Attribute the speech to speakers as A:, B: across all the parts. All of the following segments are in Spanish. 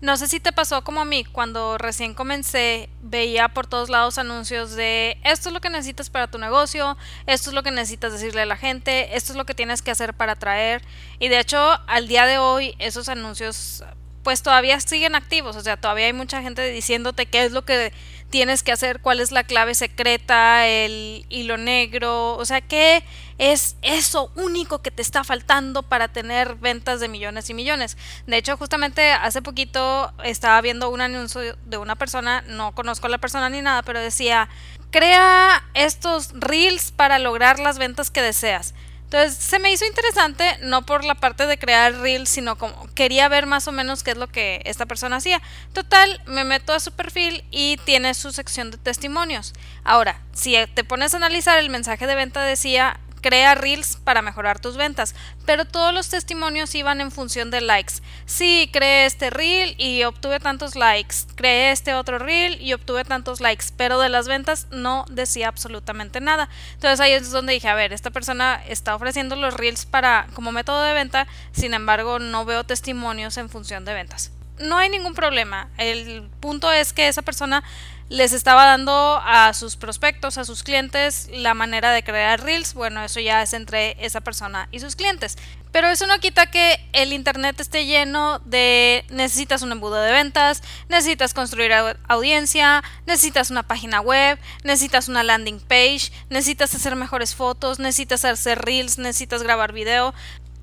A: No sé si te pasó como a mí, cuando recién comencé, veía por todos lados anuncios de esto es lo que necesitas para tu negocio, esto es lo que necesitas decirle a la gente, esto es lo que tienes que hacer para atraer. Y de hecho, al día de hoy, esos anuncios pues todavía siguen activos, o sea, todavía hay mucha gente diciéndote qué es lo que tienes que hacer, cuál es la clave secreta, el hilo negro, o sea, qué es eso único que te está faltando para tener ventas de millones y millones. De hecho, justamente hace poquito estaba viendo un anuncio de una persona, no conozco a la persona ni nada, pero decía, crea estos reels para lograr las ventas que deseas. Entonces se me hizo interesante, no por la parte de crear reels, sino como quería ver más o menos qué es lo que esta persona hacía. Total, me meto a su perfil y tiene su sección de testimonios. Ahora, si te pones a analizar el mensaje de venta decía crea reels para mejorar tus ventas, pero todos los testimonios iban en función de likes. Sí, creé este reel y obtuve tantos likes, creé este otro reel y obtuve tantos likes, pero de las ventas no decía absolutamente nada. Entonces ahí es donde dije, a ver, esta persona está ofreciendo los reels para como método de venta, sin embargo no veo testimonios en función de ventas. No hay ningún problema. El punto es que esa persona les estaba dando a sus prospectos, a sus clientes, la manera de crear reels. Bueno, eso ya es entre esa persona y sus clientes. Pero eso no quita que el Internet esté lleno de necesitas un embudo de ventas, necesitas construir audiencia, necesitas una página web, necesitas una landing page, necesitas hacer mejores fotos, necesitas hacer reels, necesitas grabar video,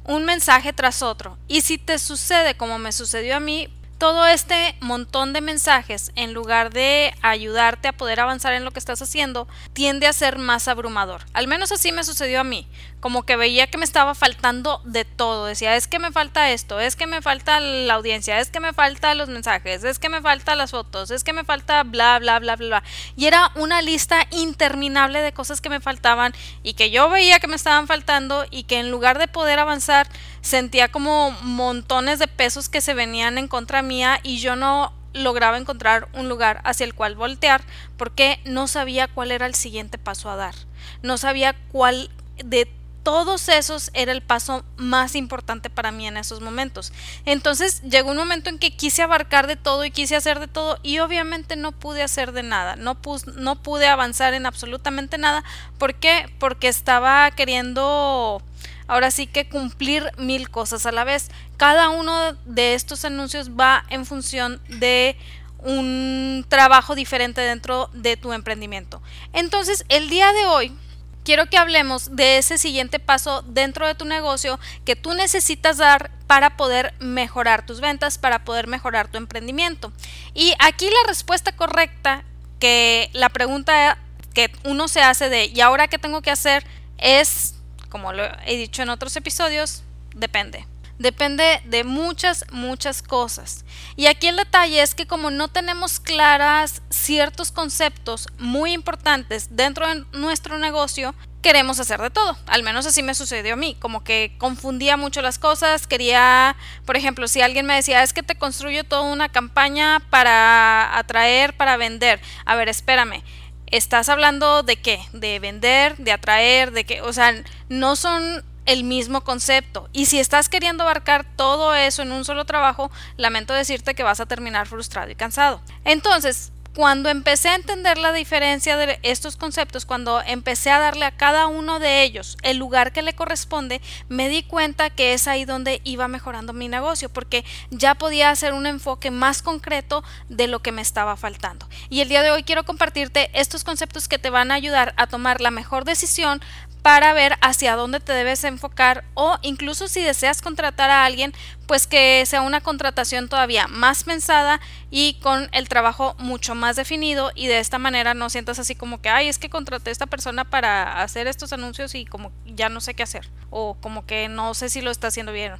A: un mensaje tras otro. Y si te sucede como me sucedió a mí, todo este montón de mensajes, en lugar de ayudarte a poder avanzar en lo que estás haciendo, tiende a ser más abrumador. Al menos así me sucedió a mí. Como que veía que me estaba faltando de todo. Decía, es que me falta esto, es que me falta la audiencia, es que me falta los mensajes, es que me falta las fotos, es que me falta bla, bla, bla, bla, bla. Y era una lista interminable de cosas que me faltaban y que yo veía que me estaban faltando y que en lugar de poder avanzar, sentía como montones de pesos que se venían en contra y yo no lograba encontrar un lugar hacia el cual voltear porque no sabía cuál era el siguiente paso a dar. No sabía cuál de todos esos era el paso más importante para mí en esos momentos. Entonces llegó un momento en que quise abarcar de todo y quise hacer de todo y obviamente no pude hacer de nada, no, no pude avanzar en absolutamente nada. ¿Por qué? Porque estaba queriendo ahora sí que cumplir mil cosas a la vez. Cada uno de estos anuncios va en función de un trabajo diferente dentro de tu emprendimiento. Entonces, el día de hoy quiero que hablemos de ese siguiente paso dentro de tu negocio que tú necesitas dar para poder mejorar tus ventas, para poder mejorar tu emprendimiento. Y aquí la respuesta correcta que la pregunta que uno se hace de ¿y ahora qué tengo que hacer? es como lo he dicho en otros episodios, depende. Depende de muchas, muchas cosas. Y aquí el detalle es que como no tenemos claras ciertos conceptos muy importantes dentro de nuestro negocio, queremos hacer de todo. Al menos así me sucedió a mí. Como que confundía mucho las cosas. Quería, por ejemplo, si alguien me decía, es que te construyo toda una campaña para atraer, para vender. A ver, espérame estás hablando de qué? De vender, de atraer, de qué, o sea, no son el mismo concepto. Y si estás queriendo abarcar todo eso en un solo trabajo, lamento decirte que vas a terminar frustrado y cansado. Entonces, cuando empecé a entender la diferencia de estos conceptos, cuando empecé a darle a cada uno de ellos el lugar que le corresponde, me di cuenta que es ahí donde iba mejorando mi negocio, porque ya podía hacer un enfoque más concreto de lo que me estaba faltando. Y el día de hoy quiero compartirte estos conceptos que te van a ayudar a tomar la mejor decisión para ver hacia dónde te debes enfocar o incluso si deseas contratar a alguien, pues que sea una contratación todavía más pensada y con el trabajo mucho más definido y de esta manera no sientas así como que, ay, es que contraté a esta persona para hacer estos anuncios y como ya no sé qué hacer o como que no sé si lo está haciendo bien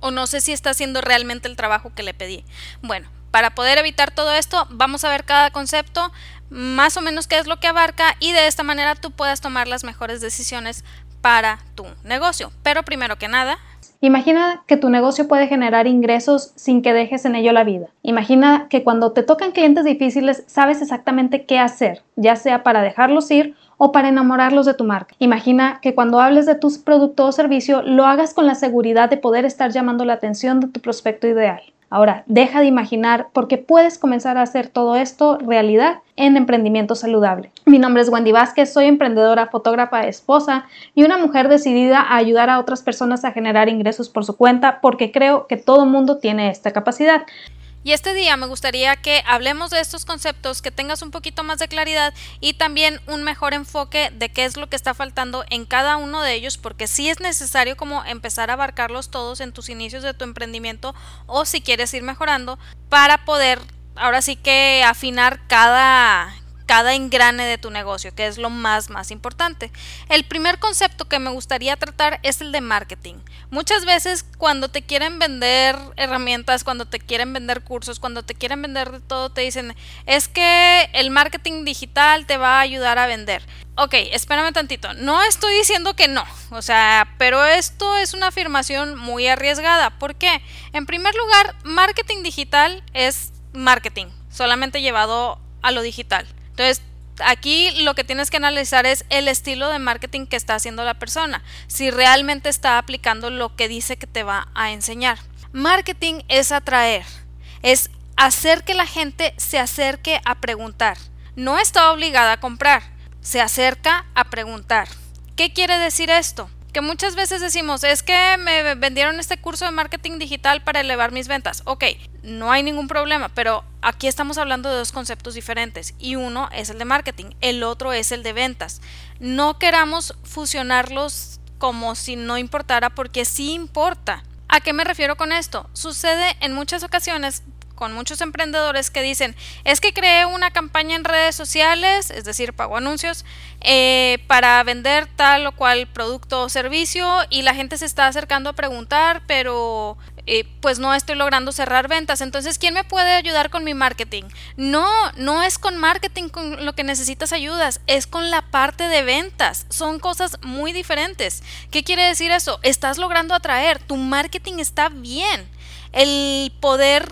A: o no sé si está haciendo realmente el trabajo que le pedí. Bueno, para poder evitar todo esto, vamos a ver cada concepto, más o menos qué es lo que abarca y de esta manera tú puedas tomar las mejores decisiones para tu negocio. Pero primero que nada,
B: Imagina que tu negocio puede generar ingresos sin que dejes en ello la vida. Imagina que cuando te tocan clientes difíciles sabes exactamente qué hacer, ya sea para dejarlos ir o para enamorarlos de tu marca. Imagina que cuando hables de tus producto o servicio lo hagas con la seguridad de poder estar llamando la atención de tu prospecto ideal. Ahora, deja de imaginar porque puedes comenzar a hacer todo esto realidad en emprendimiento saludable. Mi nombre es Wendy Vázquez, soy emprendedora, fotógrafa, esposa y una mujer decidida a ayudar a otras personas a generar ingresos por su cuenta porque creo que todo mundo tiene esta capacidad.
A: Y este día me gustaría que hablemos de estos conceptos, que tengas un poquito más de claridad y también un mejor enfoque de qué es lo que está faltando en cada uno de ellos, porque sí es necesario como empezar a abarcarlos todos en tus inicios de tu emprendimiento o si quieres ir mejorando para poder ahora sí que afinar cada cada engrane de tu negocio, que es lo más, más importante. El primer concepto que me gustaría tratar es el de marketing. Muchas veces cuando te quieren vender herramientas, cuando te quieren vender cursos, cuando te quieren vender de todo, te dicen, es que el marketing digital te va a ayudar a vender. Ok, espérame tantito. No estoy diciendo que no, o sea, pero esto es una afirmación muy arriesgada. ¿Por qué? En primer lugar, marketing digital es marketing, solamente llevado a lo digital. Entonces, aquí lo que tienes que analizar es el estilo de marketing que está haciendo la persona, si realmente está aplicando lo que dice que te va a enseñar. Marketing es atraer, es hacer que la gente se acerque a preguntar. No está obligada a comprar, se acerca a preguntar. ¿Qué quiere decir esto? Que muchas veces decimos, es que me vendieron este curso de marketing digital para elevar mis ventas. Ok, no hay ningún problema, pero aquí estamos hablando de dos conceptos diferentes y uno es el de marketing, el otro es el de ventas. No queramos fusionarlos como si no importara porque sí importa. ¿A qué me refiero con esto? Sucede en muchas ocasiones con muchos emprendedores que dicen, es que creé una campaña en redes sociales, es decir, pago anuncios, eh, para vender tal o cual producto o servicio y la gente se está acercando a preguntar, pero eh, pues no estoy logrando cerrar ventas. Entonces, ¿quién me puede ayudar con mi marketing? No, no es con marketing con lo que necesitas ayudas, es con la parte de ventas. Son cosas muy diferentes. ¿Qué quiere decir eso? Estás logrando atraer, tu marketing está bien. El poder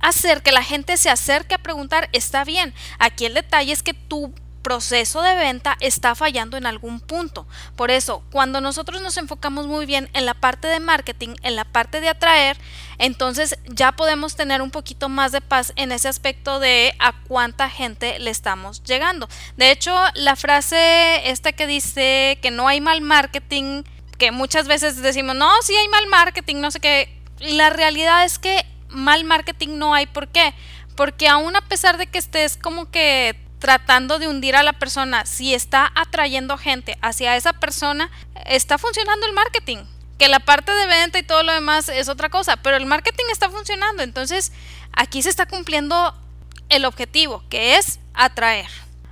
A: hacer que la gente se acerque a preguntar está bien. Aquí el detalle es que tu proceso de venta está fallando en algún punto. Por eso, cuando nosotros nos enfocamos muy bien en la parte de marketing, en la parte de atraer, entonces ya podemos tener un poquito más de paz en ese aspecto de a cuánta gente le estamos llegando. De hecho, la frase esta que dice que no hay mal marketing, que muchas veces decimos, no, sí hay mal marketing, no sé qué, la realidad es que mal marketing no hay. ¿Por qué? Porque aún a pesar de que estés como que tratando de hundir a la persona, si está atrayendo gente hacia esa persona, está funcionando el marketing. Que la parte de venta y todo lo demás es otra cosa, pero el marketing está funcionando. Entonces, aquí se está cumpliendo el objetivo, que es atraer.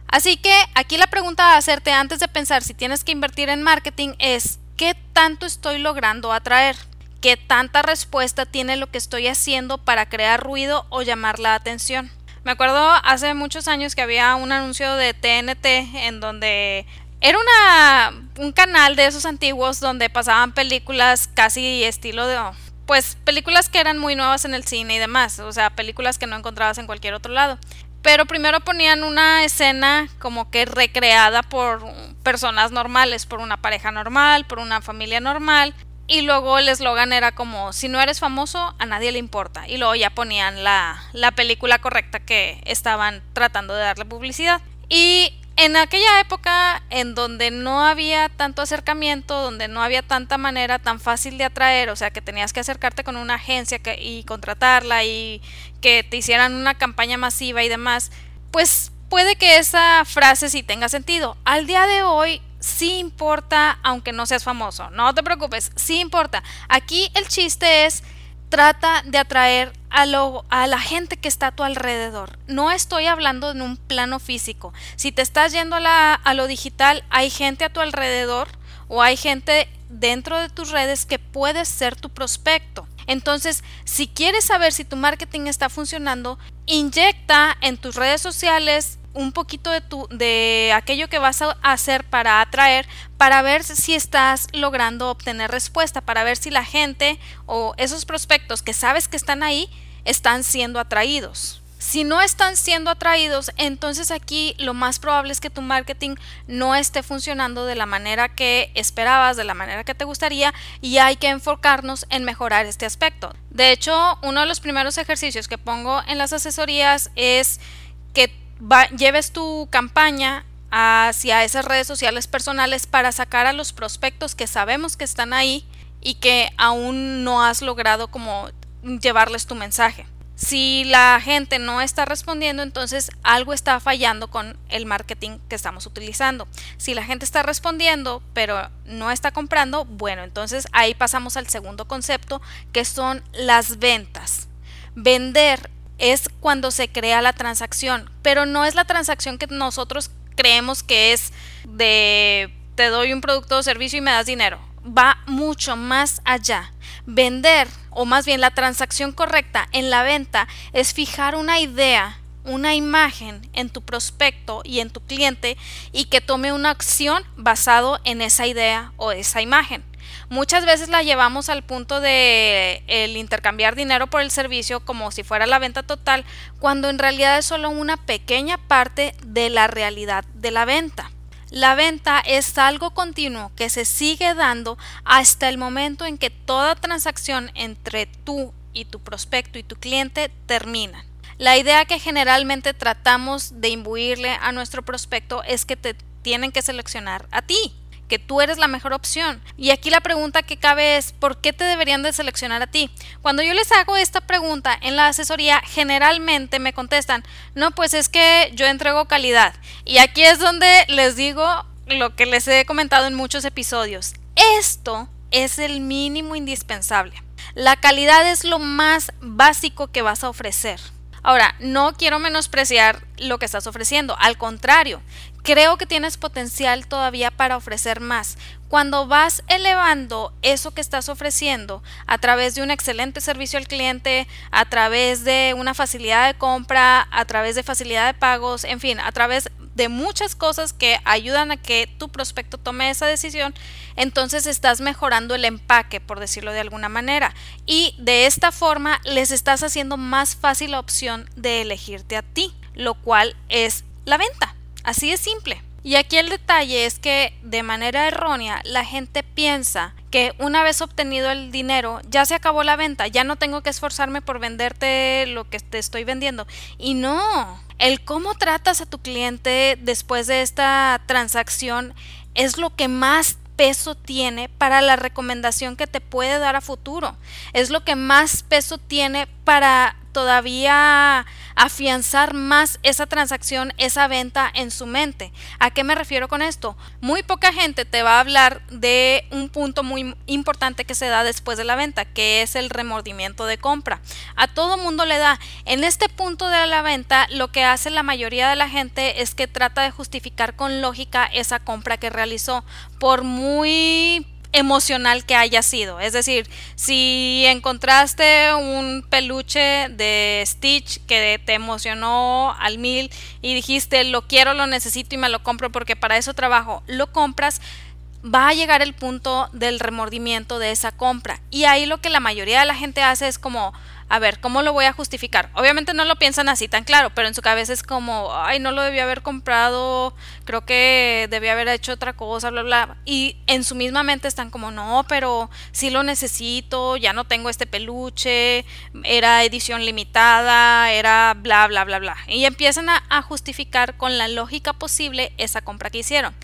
A: Así que aquí la pregunta a hacerte antes de pensar si tienes que invertir en marketing es, ¿qué tanto estoy logrando atraer? Qué tanta respuesta tiene lo que estoy haciendo para crear ruido o llamar la atención. Me acuerdo hace muchos años que había un anuncio de TNT en donde era una, un canal de esos antiguos donde pasaban películas casi estilo de pues películas que eran muy nuevas en el cine y demás, o sea, películas que no encontrabas en cualquier otro lado. Pero primero ponían una escena como que recreada por personas normales, por una pareja normal, por una familia normal, y luego el eslogan era como, si no eres famoso, a nadie le importa. Y luego ya ponían la, la película correcta que estaban tratando de darle publicidad. Y en aquella época en donde no había tanto acercamiento, donde no había tanta manera tan fácil de atraer, o sea que tenías que acercarte con una agencia y contratarla y que te hicieran una campaña masiva y demás, pues puede que esa frase sí tenga sentido. Al día de hoy sí importa aunque no seas famoso. No te preocupes, sí importa. Aquí el chiste es trata de atraer a, lo, a la gente que está a tu alrededor. No estoy hablando en un plano físico. Si te estás yendo a, a lo digital, hay gente a tu alrededor o hay gente dentro de tus redes que puede ser tu prospecto. Entonces, si quieres saber si tu marketing está funcionando, inyecta en tus redes sociales un poquito de, tu, de aquello que vas a hacer para atraer, para ver si estás logrando obtener respuesta, para ver si la gente o esos prospectos que sabes que están ahí están siendo atraídos. Si no están siendo atraídos, entonces aquí lo más probable es que tu marketing no esté funcionando de la manera que esperabas, de la manera que te gustaría y hay que enfocarnos en mejorar este aspecto. De hecho, uno de los primeros ejercicios que pongo en las asesorías es que lleves tu campaña hacia esas redes sociales personales para sacar a los prospectos que sabemos que están ahí y que aún no has logrado como llevarles tu mensaje. Si la gente no está respondiendo, entonces algo está fallando con el marketing que estamos utilizando. Si la gente está respondiendo, pero no está comprando, bueno, entonces ahí pasamos al segundo concepto, que son las ventas. Vender es cuando se crea la transacción, pero no es la transacción que nosotros creemos que es de te doy un producto o servicio y me das dinero. Va mucho más allá. Vender, o más bien la transacción correcta en la venta, es fijar una idea, una imagen en tu prospecto y en tu cliente y que tome una acción basado en esa idea o esa imagen. Muchas veces la llevamos al punto de el intercambiar dinero por el servicio como si fuera la venta total, cuando en realidad es solo una pequeña parte de la realidad de la venta. La venta es algo continuo que se sigue dando hasta el momento en que toda transacción entre tú y tu prospecto y tu cliente termina. La idea que generalmente tratamos de imbuirle a nuestro prospecto es que te tienen que seleccionar a ti que tú eres la mejor opción. Y aquí la pregunta que cabe es, ¿por qué te deberían de seleccionar a ti? Cuando yo les hago esta pregunta en la asesoría, generalmente me contestan, no, pues es que yo entrego calidad. Y aquí es donde les digo lo que les he comentado en muchos episodios. Esto es el mínimo indispensable. La calidad es lo más básico que vas a ofrecer. Ahora, no quiero menospreciar lo que estás ofreciendo, al contrario, creo que tienes potencial todavía para ofrecer más. Cuando vas elevando eso que estás ofreciendo a través de un excelente servicio al cliente, a través de una facilidad de compra, a través de facilidad de pagos, en fin, a través de muchas cosas que ayudan a que tu prospecto tome esa decisión, entonces estás mejorando el empaque, por decirlo de alguna manera. Y de esta forma les estás haciendo más fácil la opción de elegirte a ti, lo cual es la venta. Así de simple. Y aquí el detalle es que de manera errónea la gente piensa que una vez obtenido el dinero ya se acabó la venta, ya no tengo que esforzarme por venderte lo que te estoy vendiendo. Y no, el cómo tratas a tu cliente después de esta transacción es lo que más peso tiene para la recomendación que te puede dar a futuro. Es lo que más peso tiene para todavía afianzar más esa transacción, esa venta en su mente. ¿A qué me refiero con esto? Muy poca gente te va a hablar de un punto muy importante que se da después de la venta, que es el remordimiento de compra. A todo mundo le da. En este punto de la venta, lo que hace la mayoría de la gente es que trata de justificar con lógica esa compra que realizó, por muy emocional que haya sido. Es decir, si encontraste un peluche de Stitch que te emocionó al mil y dijiste lo quiero, lo necesito y me lo compro porque para eso trabajo, lo compras, va a llegar el punto del remordimiento de esa compra. Y ahí lo que la mayoría de la gente hace es como, a ver, ¿cómo lo voy a justificar? Obviamente no lo piensan así tan claro, pero en su cabeza es como, ay, no lo debía haber comprado, creo que debía haber hecho otra cosa, bla, bla. Y en su misma mente están como, no, pero sí lo necesito, ya no tengo este peluche, era edición limitada, era bla, bla, bla, bla. Y empiezan a, a justificar con la lógica posible esa compra que hicieron.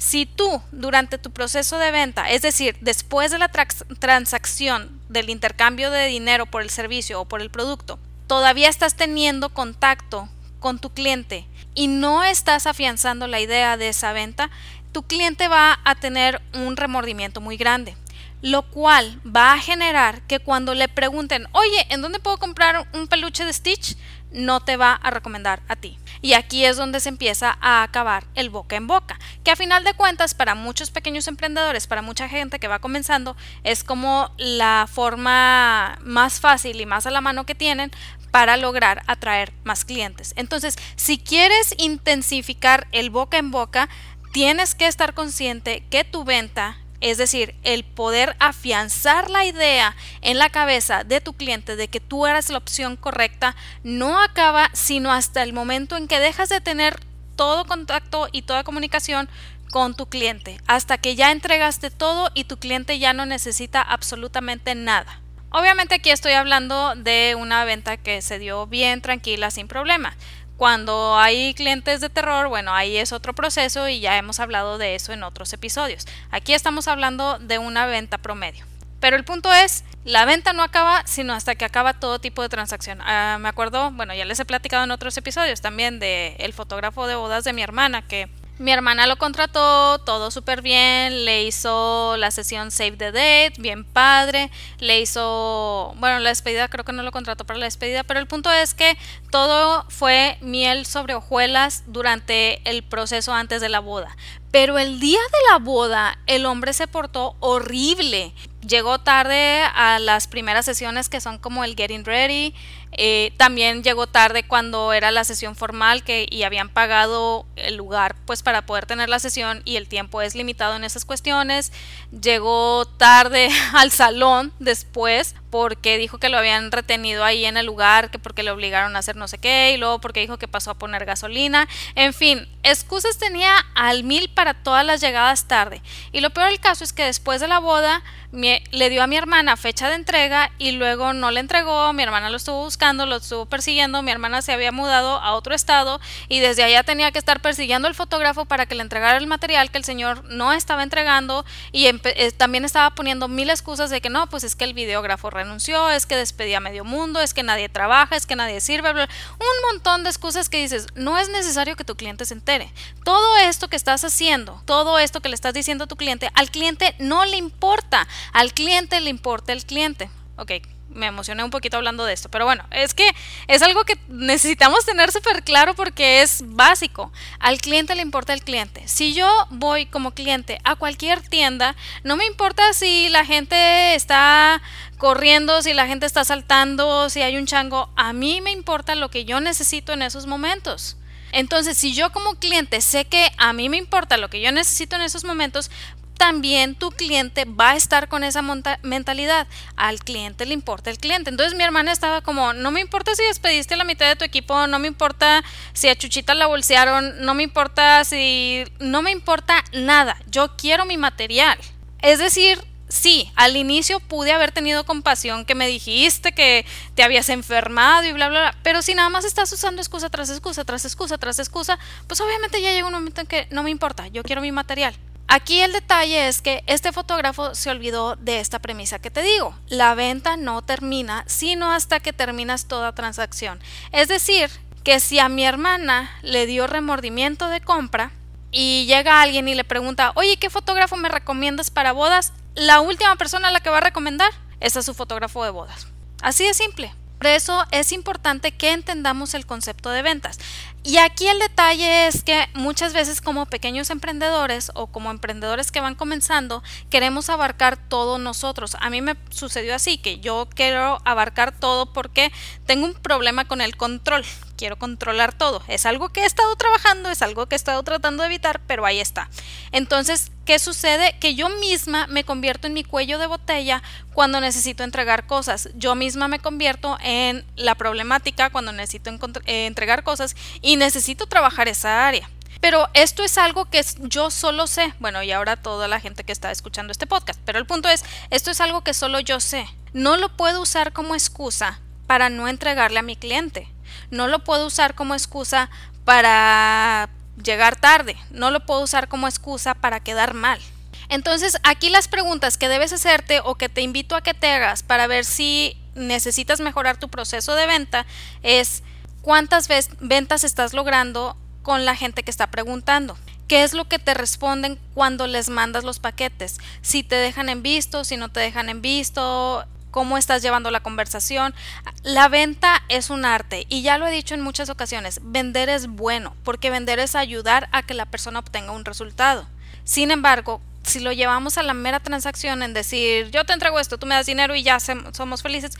A: Si tú durante tu proceso de venta, es decir, después de la transacción del intercambio de dinero por el servicio o por el producto, todavía estás teniendo contacto con tu cliente y no estás afianzando la idea de esa venta, tu cliente va a tener un remordimiento muy grande, lo cual va a generar que cuando le pregunten, oye, ¿en dónde puedo comprar un peluche de Stitch? No te va a recomendar a ti. Y aquí es donde se empieza a acabar el boca en boca, que a final de cuentas para muchos pequeños emprendedores, para mucha gente que va comenzando, es como la forma más fácil y más a la mano que tienen para lograr atraer más clientes. Entonces, si quieres intensificar el boca en boca, tienes que estar consciente que tu venta es decir, el poder afianzar la idea en la cabeza de tu cliente de que tú eres la opción correcta, no acaba sino hasta el momento en que dejas de tener todo contacto y toda comunicación con tu cliente, hasta que ya entregaste todo y tu cliente ya no necesita absolutamente nada. Obviamente aquí estoy hablando de una venta que se dio bien tranquila, sin problema. Cuando hay clientes de terror, bueno, ahí es otro proceso y ya hemos hablado de eso en otros episodios. Aquí estamos hablando de una venta promedio. Pero el punto es, la venta no acaba sino hasta que acaba todo tipo de transacción. Ah, me acuerdo, bueno, ya les he platicado en otros episodios también de el fotógrafo de bodas de mi hermana que mi hermana lo contrató, todo súper bien, le hizo la sesión Save the Date, bien padre, le hizo, bueno, la despedida creo que no lo contrató para la despedida, pero el punto es que todo fue miel sobre hojuelas durante el proceso antes de la boda. Pero el día de la boda el hombre se portó horrible. Llegó tarde a las primeras sesiones que son como el getting ready, eh, también llegó tarde cuando era la sesión formal que, y habían pagado el lugar pues para poder tener la sesión y el tiempo es limitado en esas cuestiones. Llegó tarde al salón después porque dijo que lo habían retenido ahí en el lugar, que porque le obligaron a hacer no sé qué, y luego porque dijo que pasó a poner gasolina. En fin, excusas tenía al mil para todas las llegadas tarde. Y lo peor del caso es que después de la boda le dio a mi hermana fecha de entrega y luego no le entregó, mi hermana lo estuvo buscando, lo estuvo persiguiendo, mi hermana se había mudado a otro estado y desde allá tenía que estar persiguiendo al fotógrafo para que le entregara el material que el señor no estaba entregando y eh, también estaba poniendo mil excusas de que no, pues es que el videógrafo renunció, es que despedía a medio mundo, es que nadie trabaja, es que nadie sirve, un montón de excusas que dices, no es necesario que tu cliente se entere. Todo esto que estás haciendo, todo esto que le estás diciendo a tu cliente, al cliente no le importa, al cliente le importa el cliente. Ok, me emocioné un poquito hablando de esto, pero bueno, es que es algo que necesitamos tener súper claro porque es básico. Al cliente le importa el cliente. Si yo voy como cliente a cualquier tienda, no me importa si la gente está corriendo, si la gente está saltando, si hay un chango, a mí me importa lo que yo necesito en esos momentos. Entonces, si yo como cliente sé que a mí me importa lo que yo necesito en esos momentos, también tu cliente va a estar con esa mentalidad. Al cliente le importa el cliente. Entonces mi hermana estaba como, no me importa si despediste la mitad de tu equipo, no me importa si a Chuchita la bolsearon, no me importa si... no me importa nada. Yo quiero mi material. Es decir, sí, al inicio pude haber tenido compasión que me dijiste que te habías enfermado y bla, bla, bla, pero si nada más estás usando excusa tras excusa, tras excusa, tras excusa, pues obviamente ya llega un momento en que no me importa, yo quiero mi material. Aquí el detalle es que este fotógrafo se olvidó de esta premisa que te digo. La venta no termina sino hasta que terminas toda transacción. Es decir, que si a mi hermana le dio remordimiento de compra y llega alguien y le pregunta, oye, ¿qué fotógrafo me recomiendas para bodas? La última persona a la que va a recomendar es a su fotógrafo de bodas. Así de simple. Por eso es importante que entendamos el concepto de ventas. Y aquí el detalle es que muchas veces como pequeños emprendedores o como emprendedores que van comenzando, queremos abarcar todo nosotros. A mí me sucedió así, que yo quiero abarcar todo porque tengo un problema con el control. Quiero controlar todo. Es algo que he estado trabajando, es algo que he estado tratando de evitar, pero ahí está. Entonces, ¿qué sucede? Que yo misma me convierto en mi cuello de botella cuando necesito entregar cosas. Yo misma me convierto en la problemática cuando necesito eh, entregar cosas y necesito trabajar esa área. Pero esto es algo que yo solo sé. Bueno, y ahora toda la gente que está escuchando este podcast. Pero el punto es, esto es algo que solo yo sé. No lo puedo usar como excusa para no entregarle a mi cliente. No lo puedo usar como excusa para llegar tarde, no lo puedo usar como excusa para quedar mal. Entonces, aquí las preguntas que debes hacerte o que te invito a que te hagas para ver si necesitas mejorar tu proceso de venta es cuántas ventas estás logrando con la gente que está preguntando. ¿Qué es lo que te responden cuando les mandas los paquetes? Si te dejan en visto, si no te dejan en visto, cómo estás llevando la conversación. La venta es un arte y ya lo he dicho en muchas ocasiones, vender es bueno porque vender es ayudar a que la persona obtenga un resultado. Sin embargo, si lo llevamos a la mera transacción en decir yo te entrego esto, tú me das dinero y ya somos felices,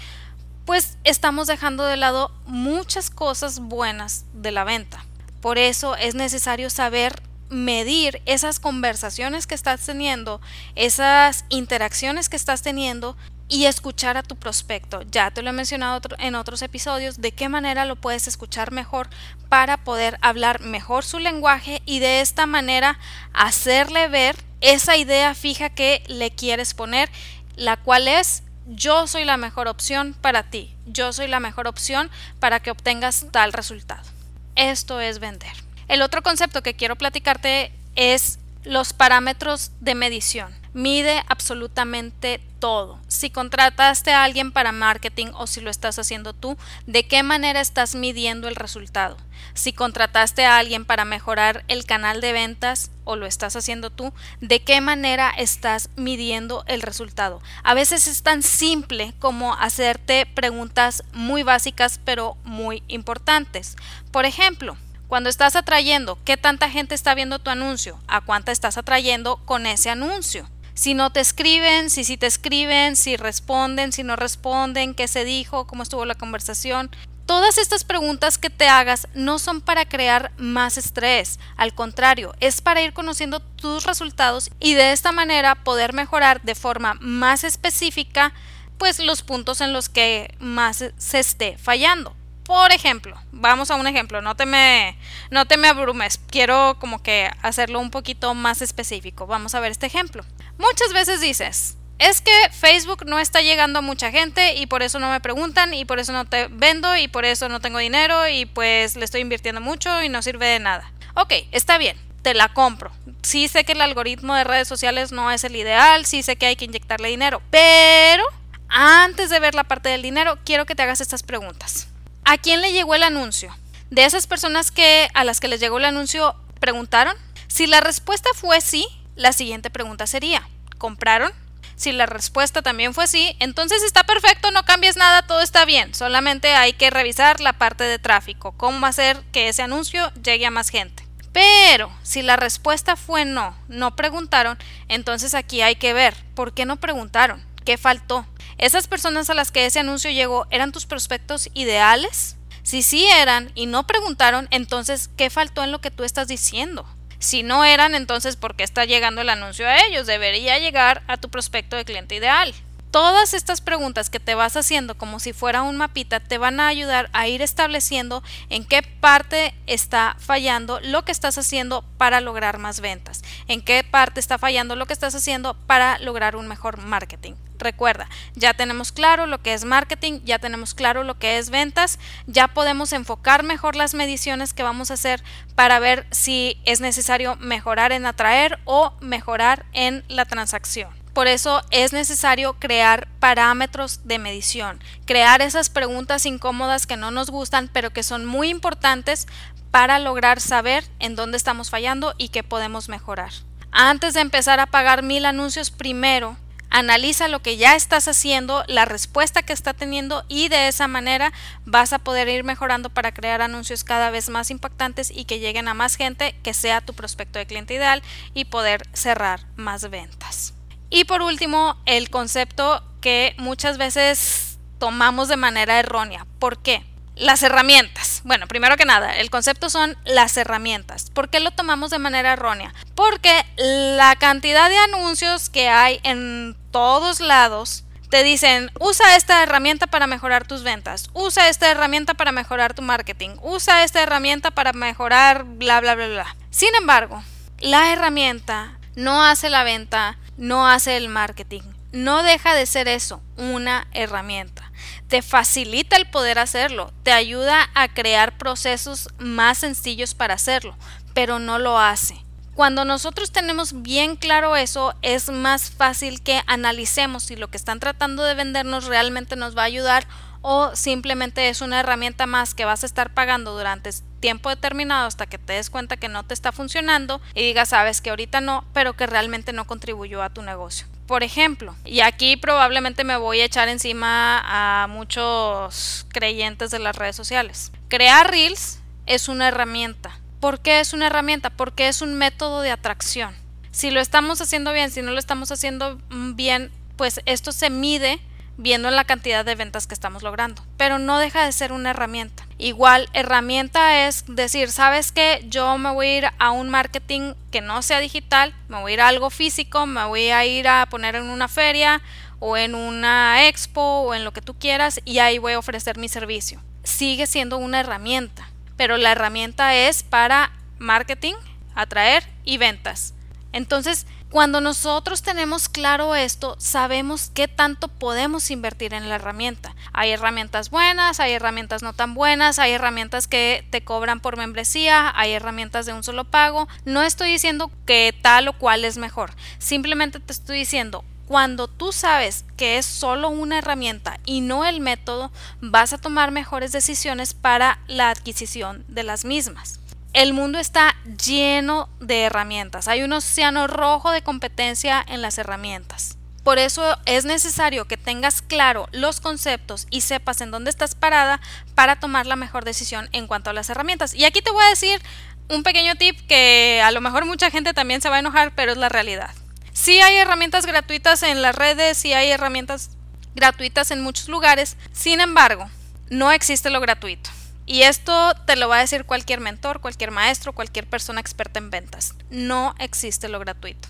A: pues estamos dejando de lado muchas cosas buenas de la venta. Por eso es necesario saber medir esas conversaciones que estás teniendo, esas interacciones que estás teniendo y escuchar a tu prospecto. Ya te lo he mencionado en otros episodios, de qué manera lo puedes escuchar mejor para poder hablar mejor su lenguaje y de esta manera hacerle ver esa idea fija que le quieres poner, la cual es yo soy la mejor opción para ti, yo soy la mejor opción para que obtengas tal resultado. Esto es vender. El otro concepto que quiero platicarte es los parámetros de medición. Mide absolutamente todo. Si contrataste a alguien para marketing o si lo estás haciendo tú, ¿de qué manera estás midiendo el resultado? Si contrataste a alguien para mejorar el canal de ventas o lo estás haciendo tú, ¿de qué manera estás midiendo el resultado? A veces es tan simple como hacerte preguntas muy básicas pero muy importantes. Por ejemplo, cuando estás atrayendo, ¿qué tanta gente está viendo tu anuncio? ¿A cuánta estás atrayendo con ese anuncio? Si no te escriben, si sí te escriben, si responden, si no responden, qué se dijo, cómo estuvo la conversación. Todas estas preguntas que te hagas no son para crear más estrés, al contrario, es para ir conociendo tus resultados y de esta manera poder mejorar de forma más específica pues los puntos en los que más se esté fallando. Por ejemplo, vamos a un ejemplo, no te me, no te me abrumes, quiero como que hacerlo un poquito más específico. Vamos a ver este ejemplo. Muchas veces dices, es que Facebook no está llegando a mucha gente y por eso no me preguntan y por eso no te vendo y por eso no tengo dinero y pues le estoy invirtiendo mucho y no sirve de nada. Ok, está bien, te la compro. Sí sé que el algoritmo de redes sociales no es el ideal, sí sé que hay que inyectarle dinero, pero antes de ver la parte del dinero, quiero que te hagas estas preguntas. ¿A quién le llegó el anuncio? De esas personas que a las que les llegó el anuncio preguntaron. Si la respuesta fue sí, la siguiente pregunta sería, ¿compraron? Si la respuesta también fue sí, entonces está perfecto, no cambies nada, todo está bien. Solamente hay que revisar la parte de tráfico, cómo hacer que ese anuncio llegue a más gente. Pero si la respuesta fue no, no preguntaron, entonces aquí hay que ver por qué no preguntaron, qué faltó, ¿Esas personas a las que ese anuncio llegó eran tus prospectos ideales? Si sí eran y no preguntaron, entonces, ¿qué faltó en lo que tú estás diciendo? Si no eran, entonces, ¿por qué está llegando el anuncio a ellos? Debería llegar a tu prospecto de cliente ideal. Todas estas preguntas que te vas haciendo como si fuera un mapita te van a ayudar a ir estableciendo en qué parte está fallando lo que estás haciendo para lograr más ventas, en qué parte está fallando lo que estás haciendo para lograr un mejor marketing. Recuerda, ya tenemos claro lo que es marketing, ya tenemos claro lo que es ventas, ya podemos enfocar mejor las mediciones que vamos a hacer para ver si es necesario mejorar en atraer o mejorar en la transacción. Por eso es necesario crear parámetros de medición, crear esas preguntas incómodas que no nos gustan, pero que son muy importantes para lograr saber en dónde estamos fallando y qué podemos mejorar. Antes de empezar a pagar mil anuncios, primero analiza lo que ya estás haciendo, la respuesta que está teniendo y de esa manera vas a poder ir mejorando para crear anuncios cada vez más impactantes y que lleguen a más gente, que sea tu prospecto de cliente ideal y poder cerrar más ventas. Y por último, el concepto que muchas veces tomamos de manera errónea. ¿Por qué? Las herramientas. Bueno, primero que nada, el concepto son las herramientas. ¿Por qué lo tomamos de manera errónea? Porque la cantidad de anuncios que hay en todos lados te dicen, usa esta herramienta para mejorar tus ventas, usa esta herramienta para mejorar tu marketing, usa esta herramienta para mejorar bla, bla, bla, bla. Sin embargo, la herramienta no hace la venta, no hace el marketing. No deja de ser eso, una herramienta. Te facilita el poder hacerlo, te ayuda a crear procesos más sencillos para hacerlo, pero no lo hace. Cuando nosotros tenemos bien claro eso, es más fácil que analicemos si lo que están tratando de vendernos realmente nos va a ayudar o simplemente es una herramienta más que vas a estar pagando durante tiempo determinado hasta que te des cuenta que no te está funcionando y digas, sabes que ahorita no, pero que realmente no contribuyó a tu negocio. Por ejemplo, y aquí probablemente me voy a echar encima a muchos creyentes de las redes sociales. Crear reels es una herramienta. ¿Por qué es una herramienta? Porque es un método de atracción. Si lo estamos haciendo bien, si no lo estamos haciendo bien, pues esto se mide viendo la cantidad de ventas que estamos logrando. Pero no deja de ser una herramienta. Igual, herramienta es decir, ¿sabes que Yo me voy a ir a un marketing que no sea digital, me voy a ir a algo físico, me voy a ir a poner en una feria o en una expo o en lo que tú quieras y ahí voy a ofrecer mi servicio. Sigue siendo una herramienta, pero la herramienta es para marketing, atraer y ventas. Entonces, cuando nosotros tenemos claro esto, sabemos qué tanto podemos invertir en la herramienta. Hay herramientas buenas, hay herramientas no tan buenas, hay herramientas que te cobran por membresía, hay herramientas de un solo pago. No estoy diciendo que tal o cual es mejor, simplemente te estoy diciendo, cuando tú sabes que es solo una herramienta y no el método, vas a tomar mejores decisiones para la adquisición de las mismas el mundo está lleno de herramientas. Hay un océano rojo de competencia en las herramientas. Por eso es necesario que tengas claro los conceptos y sepas en dónde estás parada para tomar la mejor decisión en cuanto a las herramientas. Y aquí te voy a decir un pequeño tip que a lo mejor mucha gente también se va a enojar, pero es la realidad. Sí hay herramientas gratuitas en las redes, sí hay herramientas gratuitas en muchos lugares, sin embargo, no existe lo gratuito. Y esto te lo va a decir cualquier mentor, cualquier maestro, cualquier persona experta en ventas. No existe lo gratuito.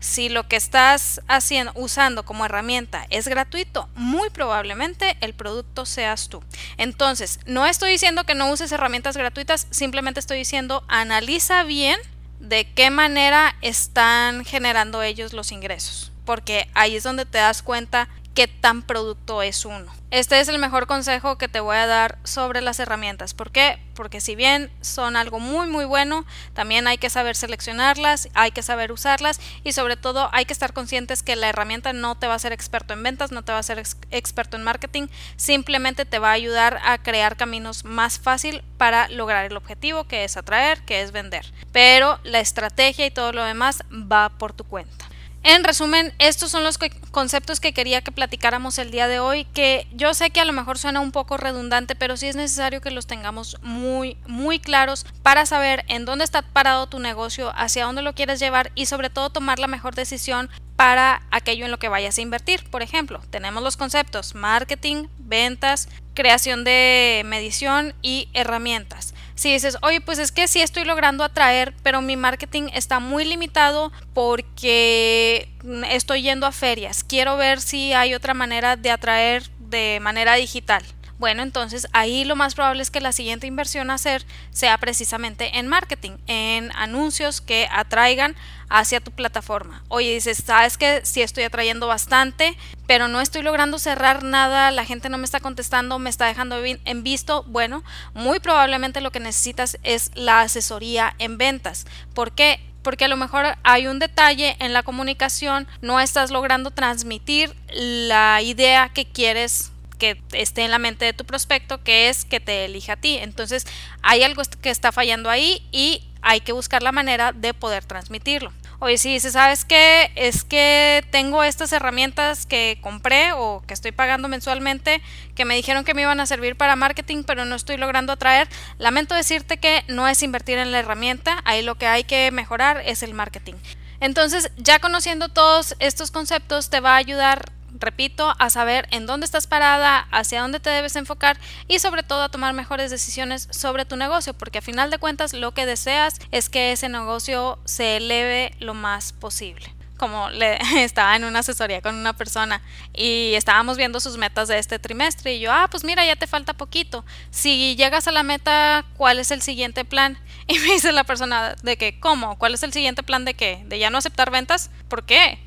A: Si lo que estás haciendo, usando como herramienta es gratuito, muy probablemente el producto seas tú. Entonces, no estoy diciendo que no uses herramientas gratuitas, simplemente estoy diciendo analiza bien de qué manera están generando ellos los ingresos, porque ahí es donde te das cuenta qué tan producto es uno. Este es el mejor consejo que te voy a dar sobre las herramientas. ¿Por qué? Porque si bien son algo muy muy bueno, también hay que saber seleccionarlas, hay que saber usarlas y sobre todo hay que estar conscientes que la herramienta no te va a ser experto en ventas, no te va a ser experto en marketing, simplemente te va a ayudar a crear caminos más fácil para lograr el objetivo que es atraer, que es vender. Pero la estrategia y todo lo demás va por tu cuenta. En resumen, estos son los conceptos que quería que platicáramos el día de hoy, que yo sé que a lo mejor suena un poco redundante, pero sí es necesario que los tengamos muy, muy claros para saber en dónde está parado tu negocio, hacia dónde lo quieres llevar y sobre todo tomar la mejor decisión para aquello en lo que vayas a invertir. Por ejemplo, tenemos los conceptos marketing, ventas, creación de medición y herramientas. Si dices, oye, pues es que sí estoy logrando atraer, pero mi marketing está muy limitado porque estoy yendo a ferias. Quiero ver si hay otra manera de atraer de manera digital. Bueno, entonces ahí lo más probable es que la siguiente inversión a hacer sea precisamente en marketing, en anuncios que atraigan hacia tu plataforma. Oye, dices, sabes que sí estoy atrayendo bastante, pero no estoy logrando cerrar nada, la gente no me está contestando, me está dejando en visto. Bueno, muy probablemente lo que necesitas es la asesoría en ventas. ¿Por qué? porque a lo mejor hay un detalle en la comunicación, no estás logrando transmitir la idea que quieres que esté en la mente de tu prospecto, que es que te elija a ti. Entonces hay algo que está fallando ahí y hay que buscar la manera de poder transmitirlo. Oye, si dices, ¿sabes qué? Es que tengo estas herramientas que compré o que estoy pagando mensualmente que me dijeron que me iban a servir para marketing, pero no estoy logrando atraer. Lamento decirte que no es invertir en la herramienta, ahí lo que hay que mejorar es el marketing. Entonces, ya conociendo todos estos conceptos, te va a ayudar repito, a saber en dónde estás parada, hacia dónde te debes enfocar y sobre todo a tomar mejores decisiones sobre tu negocio, porque a final de cuentas lo que deseas es que ese negocio se eleve lo más posible como le estaba en una asesoría con una persona y estábamos viendo sus metas de este trimestre y yo, ah, pues mira, ya te falta poquito. Si llegas a la meta, ¿cuál es el siguiente plan? Y me dice la persona de que, ¿cómo? ¿Cuál es el siguiente plan de qué? ¿De ya no aceptar ventas? ¿Por qué?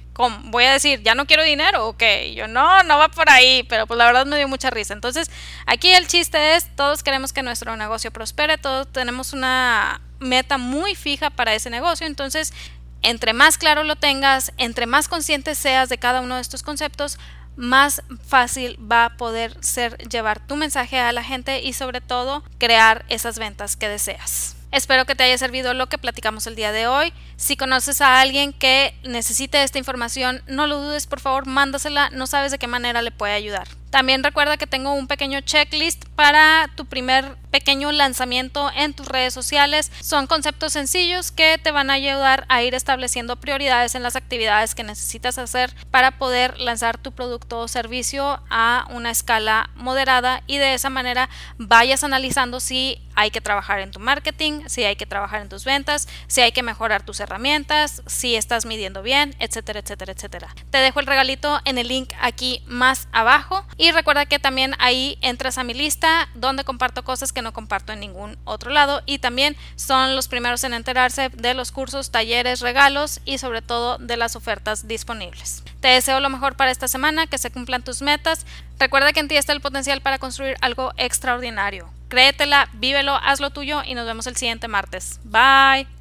A: Voy a decir, ya no quiero dinero, ok, yo no, no va por ahí, pero pues la verdad me dio mucha risa. Entonces, aquí el chiste es, todos queremos que nuestro negocio prospere, todos tenemos una meta muy fija para ese negocio, entonces, entre más claro lo tengas, entre más consciente seas de cada uno de estos conceptos, más fácil va a poder ser llevar tu mensaje a la gente y sobre todo crear esas ventas que deseas. Espero que te haya servido lo que platicamos el día de hoy. Si conoces a alguien que necesite esta información, no lo dudes, por favor, mándasela, no sabes de qué manera le puede ayudar. También recuerda que tengo un pequeño checklist para tu primer pequeño lanzamiento en tus redes sociales. Son conceptos sencillos que te van a ayudar a ir estableciendo prioridades en las actividades que necesitas hacer para poder lanzar tu producto o servicio a una escala moderada y de esa manera vayas analizando si hay que trabajar en tu marketing, si hay que trabajar en tus ventas, si hay que mejorar tus herramientas, si estás midiendo bien, etcétera, etcétera, etcétera. Te dejo el regalito en el link aquí más abajo y recuerda que también ahí entras a mi lista donde comparto cosas que no comparto en ningún otro lado y también son los primeros en enterarse de los cursos, talleres, regalos y sobre todo de las ofertas disponibles. Te deseo lo mejor para esta semana, que se cumplan tus metas. Recuerda que en ti está el potencial para construir algo extraordinario. Créetela, vívelo, hazlo tuyo y nos vemos el siguiente martes. Bye.